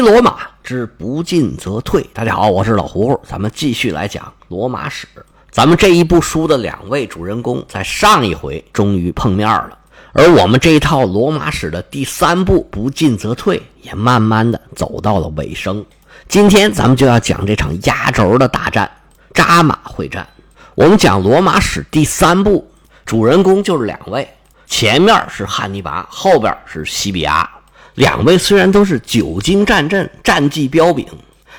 罗马之不进则退。大家好，我是老胡胡，咱们继续来讲罗马史。咱们这一部书的两位主人公在上一回终于碰面了，而我们这一套罗马史的第三部“不进则退”也慢慢的走到了尾声。今天咱们就要讲这场压轴的大战——扎马会战。我们讲罗马史第三部，主人公就是两位，前面是汉尼拔，后边是西比亚。两位虽然都是久经战阵、战绩彪炳，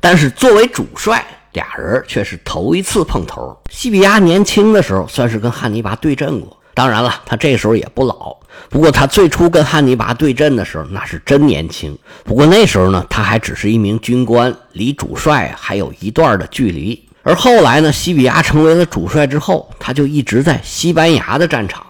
但是作为主帅。俩人却是头一次碰头。西比亚年轻的时候算是跟汉尼拔对阵过，当然了，他这时候也不老。不过他最初跟汉尼拔对阵的时候，那是真年轻。不过那时候呢，他还只是一名军官，离主帅还有一段的距离。而后来呢，西比亚成为了主帅之后，他就一直在西班牙的战场，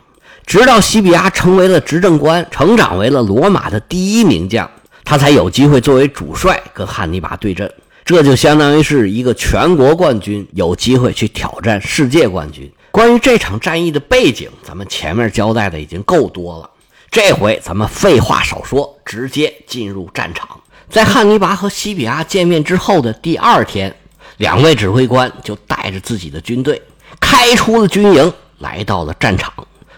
直到西比亚成为了执政官，成长为了罗马的第一名将，他才有机会作为主帅跟汉尼拔对阵。这就相当于是一个全国冠军有机会去挑战世界冠军。关于这场战役的背景，咱们前面交代的已经够多了。这回咱们废话少说，直接进入战场。在汉尼拔和西比亚见面之后的第二天，两位指挥官就带着自己的军队开出了军营，来到了战场。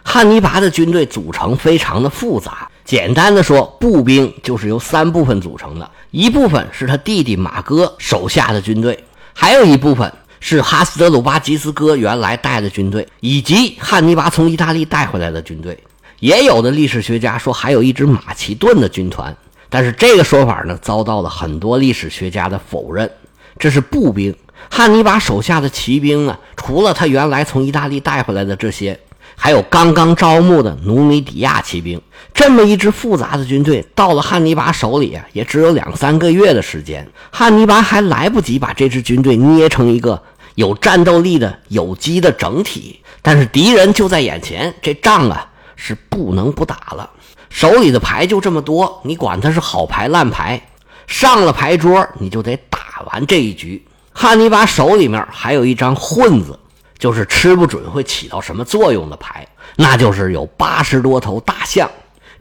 汉尼拔的军队组成非常的复杂。简单的说，步兵就是由三部分组成的，一部分是他弟弟马哥手下的军队，还有一部分是哈斯德鲁巴吉斯哥原来带的军队，以及汉尼拔从意大利带回来的军队。也有的历史学家说还有一支马其顿的军团，但是这个说法呢遭到了很多历史学家的否认。这是步兵，汉尼拔手下的骑兵呢，除了他原来从意大利带回来的这些。还有刚刚招募的努米底亚骑兵，这么一支复杂的军队到了汉尼拔手里啊，也只有两三个月的时间。汉尼拔还来不及把这支军队捏成一个有战斗力的有机的整体，但是敌人就在眼前，这仗啊是不能不打了。手里的牌就这么多，你管他是好牌烂牌，上了牌桌你就得打完这一局。汉尼拔手里面还有一张混子。就是吃不准会起到什么作用的牌，那就是有八十多头大象。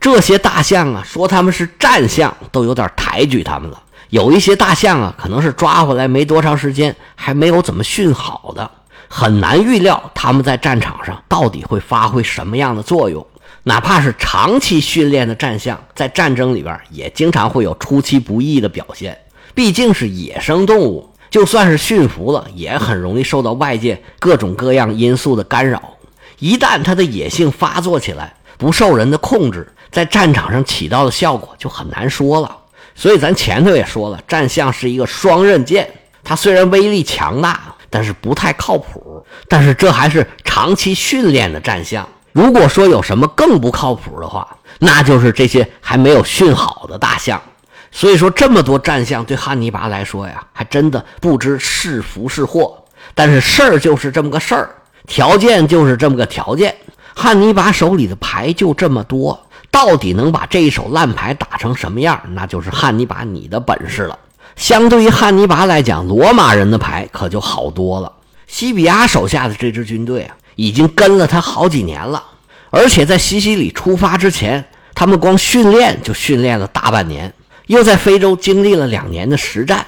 这些大象啊，说他们是战象，都有点抬举他们了。有一些大象啊，可能是抓回来没多长时间，还没有怎么训好的，很难预料他们在战场上到底会发挥什么样的作用。哪怕是长期训练的战象，在战争里边也经常会有出其不意的表现，毕竟是野生动物。就算是驯服了，也很容易受到外界各种各样因素的干扰。一旦它的野性发作起来，不受人的控制，在战场上起到的效果就很难说了。所以咱前头也说了，战象是一个双刃剑，它虽然威力强大，但是不太靠谱。但是这还是长期训练的战象。如果说有什么更不靠谱的话，那就是这些还没有训好的大象。所以说，这么多战象对汉尼拔来说呀，还真的不知是福是祸。但是事儿就是这么个事儿，条件就是这么个条件。汉尼拔手里的牌就这么多，到底能把这一手烂牌打成什么样，那就是汉尼拔你的本事了。相对于汉尼拔来讲，罗马人的牌可就好多了。西比亚手下的这支军队啊，已经跟了他好几年了，而且在西西里出发之前，他们光训练就训练了大半年。又在非洲经历了两年的实战，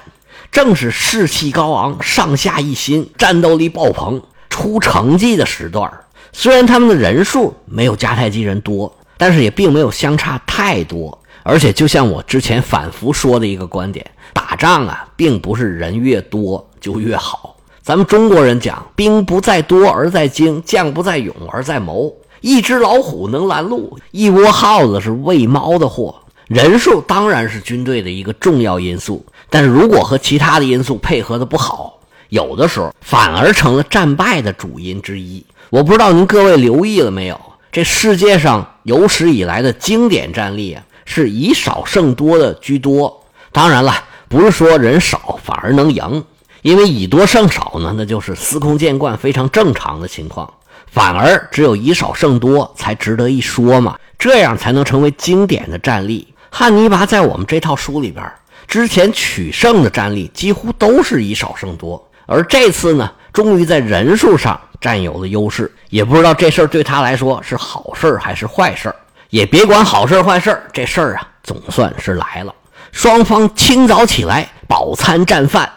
正是士气高昂、上下一心、战斗力爆棚、出成绩的时段。虽然他们的人数没有迦太基人多，但是也并没有相差太多。而且，就像我之前反复说的一个观点，打仗啊，并不是人越多就越好。咱们中国人讲“兵不在多而在精，将不在勇而在谋”。一只老虎能拦路，一窝耗子是喂猫的货。人数当然是军队的一个重要因素，但是如果和其他的因素配合的不好，有的时候反而成了战败的主因之一。我不知道您各位留意了没有？这世界上有史以来的经典战例啊，是以少胜多的居多。当然了，不是说人少反而能赢，因为以多胜少呢，那就是司空见惯、非常正常的情况。反而只有以少胜多才值得一说嘛，这样才能成为经典的战例。汉尼拔在我们这套书里边，之前取胜的战例几乎都是以少胜多，而这次呢，终于在人数上占有了优势。也不知道这事儿对他来说是好事还是坏事也别管好事坏事这事儿啊，总算是来了。双方清早起来饱餐战饭，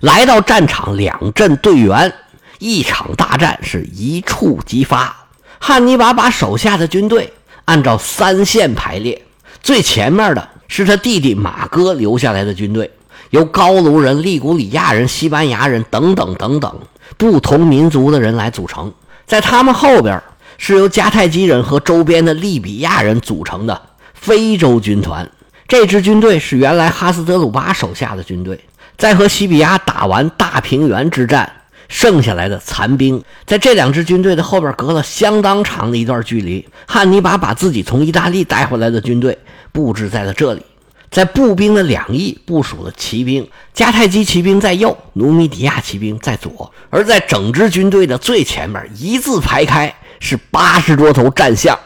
来到战场，两阵队员，一场大战是一触即发。汉尼拔把手下的军队按照三线排列，最前面的是他弟弟马哥留下来的军队，由高卢人、利古里亚人、西班牙人等等等等不同民族的人来组成。在他们后边是由迦太基人和周边的利比亚人组成的非洲军团。这支军队是原来哈斯德鲁巴手下的军队，在和西比亚打完大平原之战剩下来的残兵，在这两支军队的后边隔了相当长的一段距离。汉尼拔把自己从意大利带回来的军队布置在了这里，在步兵的两翼部署了骑兵，迦太基骑兵在右，努米底亚骑兵在左，而在整支军队的最前面一字排开是八十多头战象，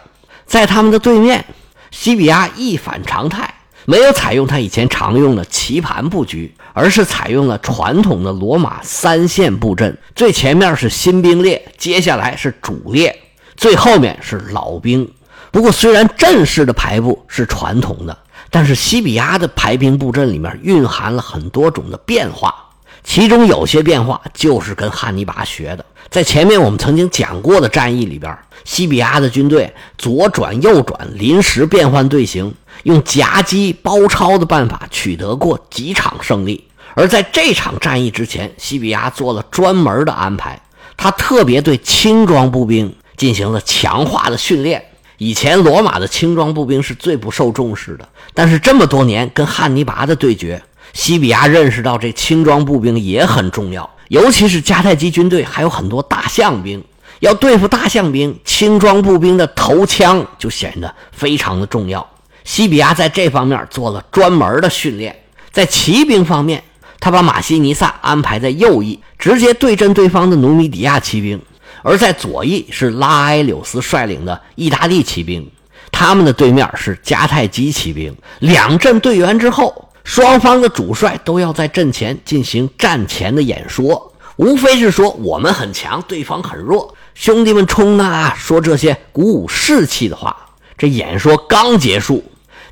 在他们的对面，西比亚一反常态。没有采用他以前常用的棋盘布局，而是采用了传统的罗马三线布阵。最前面是新兵列，接下来是主列，最后面是老兵。不过，虽然阵势的排布是传统的，但是西比亚的排兵布阵里面蕴含了很多种的变化，其中有些变化就是跟汉尼拔学的。在前面我们曾经讲过的战役里边，西比亚的军队左转右转，临时变换队形。用夹击包抄的办法取得过几场胜利，而在这场战役之前，西比亚做了专门的安排，他特别对轻装步兵进行了强化的训练。以前罗马的轻装步兵是最不受重视的，但是这么多年跟汉尼拔的对决，西比亚认识到这轻装步兵也很重要，尤其是迦太基军队还有很多大象兵，要对付大象兵，轻装步兵的头枪就显得非常的重要。西比亚在这方面做了专门的训练，在骑兵方面，他把马西尼萨安排在右翼，直接对阵对方的努米底亚骑兵；而在左翼是拉埃柳斯率领的意大利骑兵，他们的对面是迦太基骑兵。两阵队员之后，双方的主帅都要在阵前进行战前的演说，无非是说我们很强，对方很弱，兄弟们冲啊！说这些鼓舞士气的话。这演说刚结束。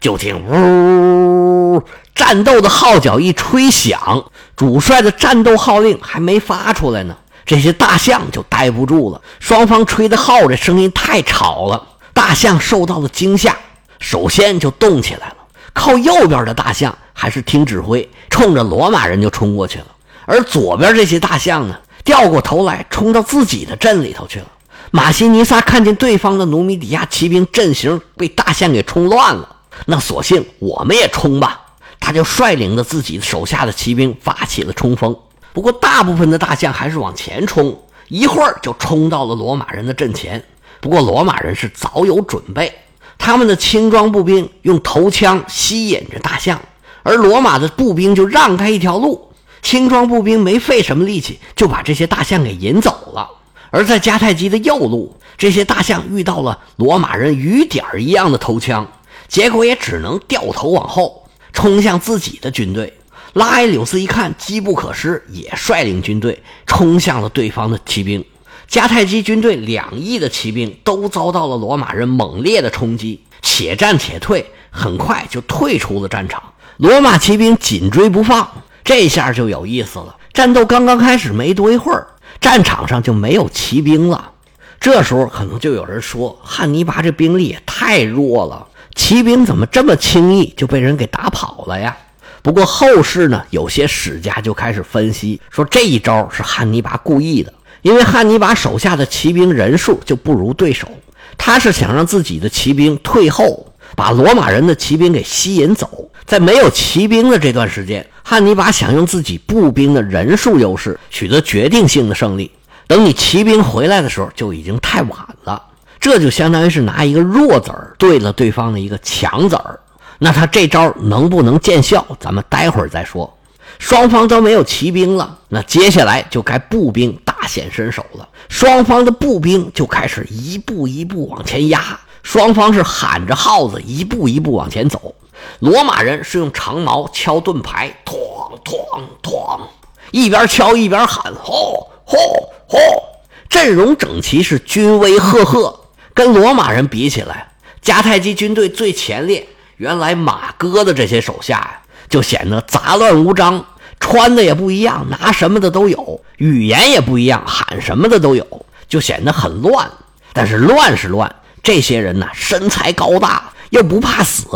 就听呜，战斗的号角一吹响，主帅的战斗号令还没发出来呢，这些大象就待不住了。双方吹的号，这声音太吵了，大象受到了惊吓，首先就动起来了。靠右边的大象还是听指挥，冲着罗马人就冲过去了。而左边这些大象呢，掉过头来冲到自己的阵里头去了。马西尼萨看见对方的努米底亚骑兵阵型被大象给冲乱了。那索性我们也冲吧！他就率领着自己手下的骑兵发起了冲锋。不过，大部分的大象还是往前冲，一会儿就冲到了罗马人的阵前。不过，罗马人是早有准备，他们的轻装步兵用头枪吸引着大象，而罗马的步兵就让开一条路。轻装步兵没费什么力气就把这些大象给引走了。而在迦太基的右路，这些大象遇到了罗马人雨点一样的头枪。结果也只能掉头往后冲向自己的军队。拉埃柳斯一看机不可失，也率领军队冲向了对方的骑兵。迦太基军队两翼的骑兵都遭到了罗马人猛烈的冲击，且战且退，很快就退出了战场。罗马骑兵紧追不放，这下就有意思了。战斗刚刚开始没多一会儿，战场上就没有骑兵了。这时候可能就有人说：“汉尼拔这兵力也太弱了。”骑兵怎么这么轻易就被人给打跑了呀？不过后世呢，有些史家就开始分析说，这一招是汉尼拔故意的，因为汉尼拔手下的骑兵人数就不如对手，他是想让自己的骑兵退后，把罗马人的骑兵给吸引走。在没有骑兵的这段时间，汉尼拔想用自己步兵的人数优势取得决定性的胜利。等你骑兵回来的时候，就已经太晚了。这就相当于是拿一个弱子儿对了对方的一个强子儿，那他这招能不能见效？咱们待会儿再说。双方都没有骑兵了，那接下来就该步兵大显身手了。双方的步兵就开始一步一步往前压，双方是喊着号子，一步一步往前走。罗马人是用长矛敲盾牌，哐哐哐，一边敲一边喊，吼吼吼，阵容整齐，是军威赫赫。跟罗马人比起来，迦太基军队最前列，原来马哥的这些手下呀，就显得杂乱无章，穿的也不一样，拿什么的都有，语言也不一样，喊什么的都有，就显得很乱。但是乱是乱，这些人呢身材高大，又不怕死，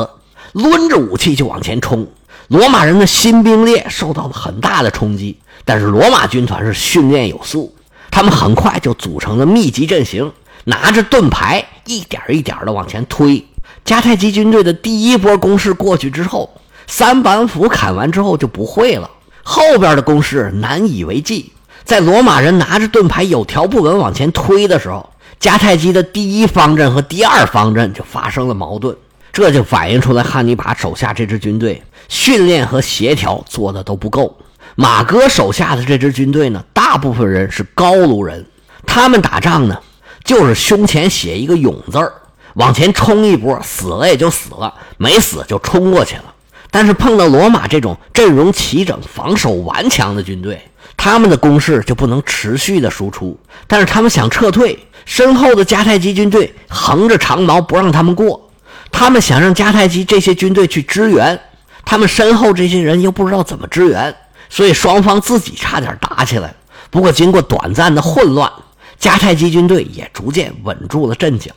抡着武器就往前冲。罗马人的新兵列受到了很大的冲击，但是罗马军团是训练有素，他们很快就组成了密集阵型，拿着盾牌一点一点的往前推。迦太基军队的第一波攻势过去之后，三板斧砍完之后就不会了，后边的攻势难以为继。在罗马人拿着盾牌有条不紊往前推的时候，迦太基的第一方阵和第二方阵就发生了矛盾。这就反映出来，汉尼拔手下这支军队训练和协调做的都不够。马哥手下的这支军队呢，大部分人是高卢人，他们打仗呢，就是胸前写一个“勇”字儿，往前冲一波，死了也就死了，没死就冲过去了。但是碰到罗马这种阵容齐整、防守顽强的军队，他们的攻势就不能持续的输出。但是他们想撤退，身后的迦太基军队横着长矛不让他们过。他们想让迦太基这些军队去支援，他们身后这些人又不知道怎么支援，所以双方自己差点打起来。不过经过短暂的混乱，迦太基军队也逐渐稳住了阵脚。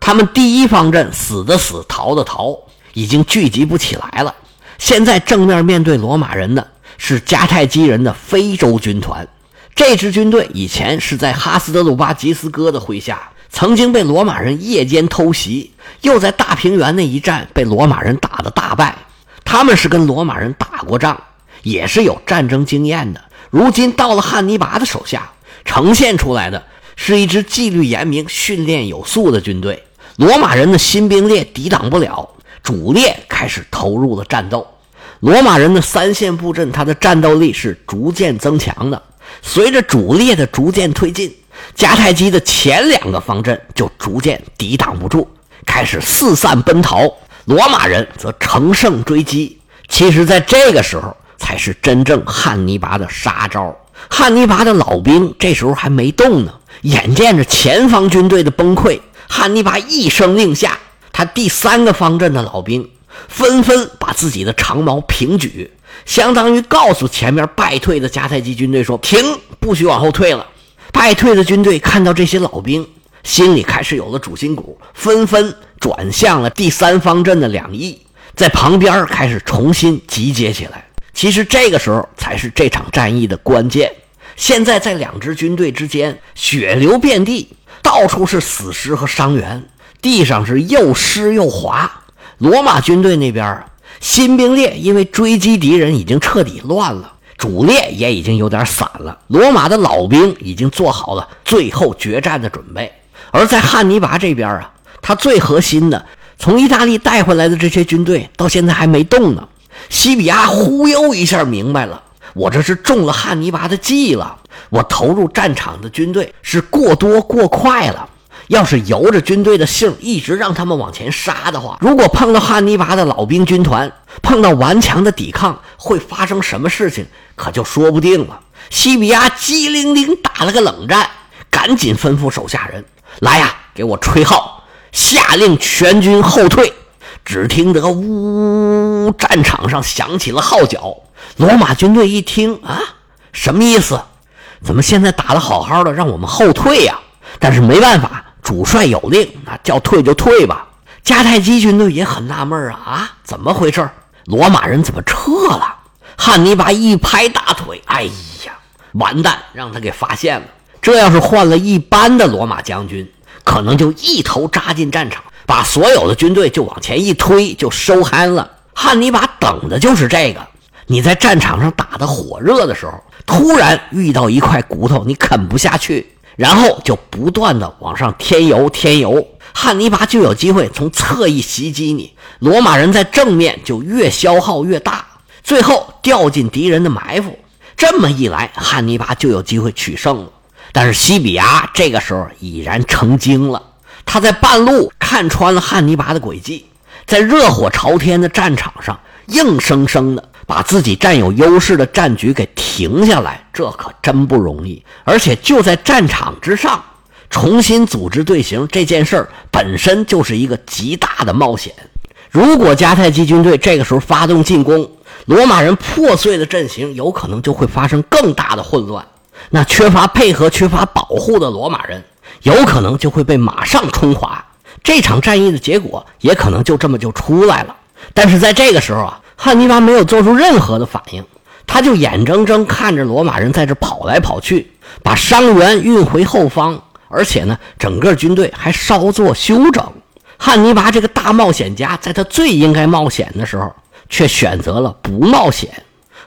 他们第一方阵死的死，逃的逃，已经聚集不起来了。现在正面面对罗马人的是迦太基人的非洲军团。这支军队以前是在哈斯德鲁巴吉斯哥的麾下。曾经被罗马人夜间偷袭，又在大平原那一战被罗马人打得大败。他们是跟罗马人打过仗，也是有战争经验的。如今到了汉尼拔的手下，呈现出来的是一支纪律严明、训练有素的军队。罗马人的新兵列抵挡不了，主列开始投入了战斗。罗马人的三线布阵，他的战斗力是逐渐增强的。随着主列的逐渐推进。迦太基的前两个方阵就逐渐抵挡不住，开始四散奔逃；罗马人则乘胜追击。其实，在这个时候才是真正汉尼拔的杀招。汉尼拔的老兵这时候还没动呢，眼见着前方军队的崩溃，汉尼拔一声令下，他第三个方阵的老兵纷纷把自己的长矛平举，相当于告诉前面败退的迦太基军队说：“停，不许往后退了。”败退的军队看到这些老兵，心里开始有了主心骨，纷纷转向了第三方阵的两翼，在旁边开始重新集结起来。其实这个时候才是这场战役的关键。现在在两支军队之间，血流遍地，到处是死尸和伤员，地上是又湿又滑。罗马军队那边，新兵列因为追击敌人已经彻底乱了。主列也已经有点散了，罗马的老兵已经做好了最后决战的准备。而在汉尼拔这边啊，他最核心的从意大利带回来的这些军队到现在还没动呢。西比亚忽悠一下明白了，我这是中了汉尼拔的计了。我投入战场的军队是过多过快了。要是由着军队的性一直让他们往前杀的话，如果碰到汉尼拔的老兵军团，碰到顽强的抵抗，会发生什么事情，可就说不定了。西比亚机灵灵打了个冷战，赶紧吩咐手下人：“来呀，给我吹号，下令全军后退。”只听得呜，战场上响起了号角。罗马军队一听啊，什么意思？怎么现在打得好好的，让我们后退呀？但是没办法。主帅有令，那叫退就退吧。迦太基军队也很纳闷啊啊，怎么回事？罗马人怎么撤了？汉尼拔一拍大腿，哎呀，完蛋，让他给发现了。这要是换了一般的罗马将军，可能就一头扎进战场，把所有的军队就往前一推，就收憨了。汉尼拔等的就是这个。你在战场上打得火热的时候，突然遇到一块骨头，你啃不下去。然后就不断的往上添油添油，汉尼拔就有机会从侧翼袭击你，罗马人在正面就越消耗越大，最后掉进敌人的埋伏。这么一来，汉尼拔就有机会取胜了。但是西比亚这个时候已然成精了，他在半路看穿了汉尼拔的诡计，在热火朝天的战场上硬生生的。把自己占有优势的战局给停下来，这可真不容易。而且就在战场之上重新组织队形这件事儿本身就是一个极大的冒险。如果迦太基军队这个时候发动进攻，罗马人破碎的阵型有可能就会发生更大的混乱。那缺乏配合、缺乏保护的罗马人，有可能就会被马上冲垮。这场战役的结果也可能就这么就出来了。但是在这个时候啊，汉尼拔没有做出任何的反应，他就眼睁睁看着罗马人在这跑来跑去，把伤员运回后方，而且呢，整个军队还稍作休整。汉尼拔这个大冒险家，在他最应该冒险的时候，却选择了不冒险。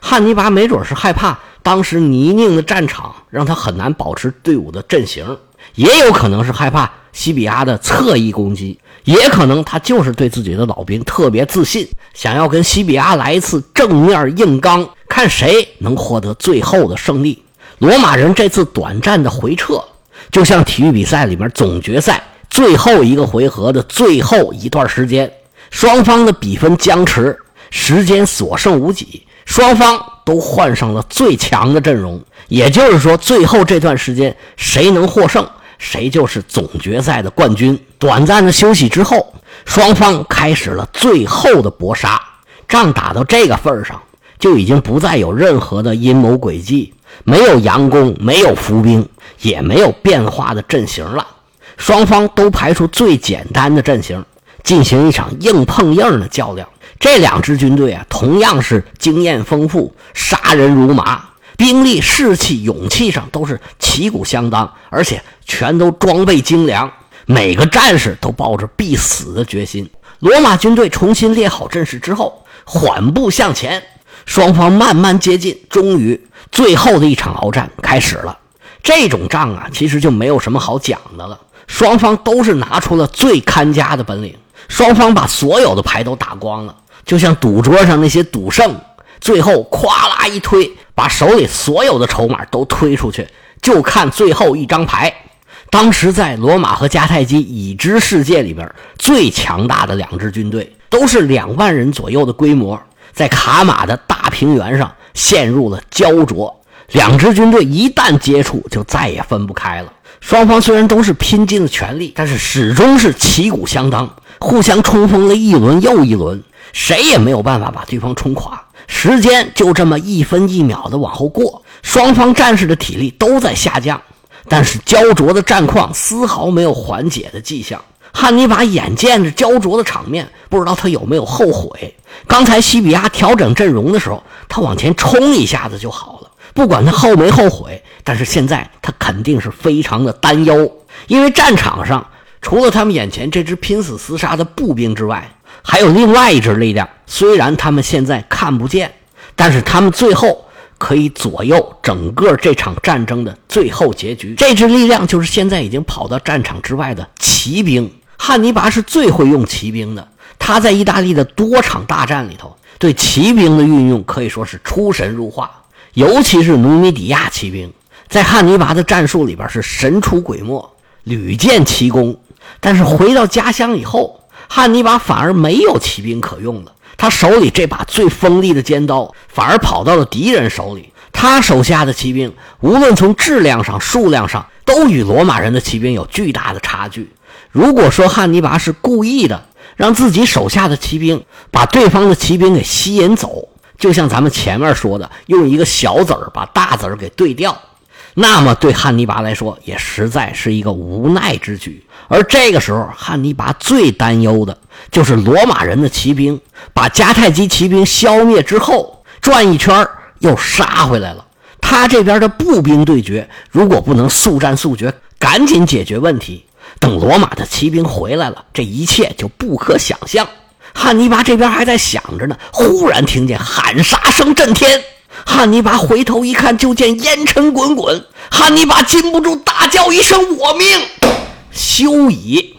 汉尼拔没准是害怕当时泥泞的战场让他很难保持队伍的阵型，也有可能是害怕西比亚的侧翼攻击，也可能他就是对自己的老兵特别自信，想要跟西比亚来一次正面硬刚，看谁能获得最后的胜利。罗马人这次短暂的回撤，就像体育比赛里面总决赛。最后一个回合的最后一段时间，双方的比分僵持，时间所剩无几，双方都换上了最强的阵容。也就是说，最后这段时间谁能获胜，谁就是总决赛的冠军。短暂的休息之后，双方开始了最后的搏杀。仗打到这个份上，就已经不再有任何的阴谋诡计，没有佯攻，没有伏兵，也没有变化的阵型了。双方都排出最简单的阵型，进行一场硬碰硬的较量。这两支军队啊，同样是经验丰富，杀人如麻，兵力、士气、勇气上都是旗鼓相当，而且全都装备精良，每个战士都抱着必死的决心。罗马军队重新列好阵势之后，缓步向前，双方慢慢接近，终于，最后的一场鏖战开始了。这种仗啊，其实就没有什么好讲的了。双方都是拿出了最看家的本领，双方把所有的牌都打光了，就像赌桌上那些赌圣，最后咵啦一推，把手里所有的筹码都推出去，就看最后一张牌。当时在罗马和迦太基已知世界里边最强大的两支军队，都是两万人左右的规模，在卡马的大平原上陷入了焦灼。两支军队一旦接触，就再也分不开了。双方虽然都是拼尽了全力，但是始终是旗鼓相当，互相冲锋了一轮又一轮，谁也没有办法把对方冲垮。时间就这么一分一秒的往后过，双方战士的体力都在下降，但是焦灼的战况丝毫没有缓解的迹象。汉尼拔眼见着焦灼的场面，不知道他有没有后悔。刚才西比亚调整阵容的时候，他往前冲一下子就好了。不管他后没后悔，但是现在他肯定是非常的担忧，因为战场上除了他们眼前这支拼死厮杀的步兵之外，还有另外一支力量。虽然他们现在看不见，但是他们最后可以左右整个这场战争的最后结局。这支力量就是现在已经跑到战场之外的骑兵。汉尼拔是最会用骑兵的，他在意大利的多场大战里头，对骑兵的运用可以说是出神入化。尤其是努米底亚骑兵，在汉尼拔的战术里边是神出鬼没，屡建奇功。但是回到家乡以后，汉尼拔反而没有骑兵可用了。他手里这把最锋利的尖刀，反而跑到了敌人手里。他手下的骑兵，无论从质量上、数量上，都与罗马人的骑兵有巨大的差距。如果说汉尼拔是故意的，让自己手下的骑兵把对方的骑兵给吸引走。就像咱们前面说的，用一个小子儿把大子儿给对掉，那么对汉尼拔来说也实在是一个无奈之举。而这个时候，汉尼拔最担忧的就是罗马人的骑兵把迦太基骑兵消灭之后，转一圈又杀回来了。他这边的步兵对决，如果不能速战速决，赶紧解决问题，等罗马的骑兵回来了，这一切就不可想象。汉尼拔这边还在想着呢，忽然听见喊杀声震天。汉尼拔回头一看，就见烟尘滚滚。汉尼拔禁不住大叫一声：“我命！”休矣。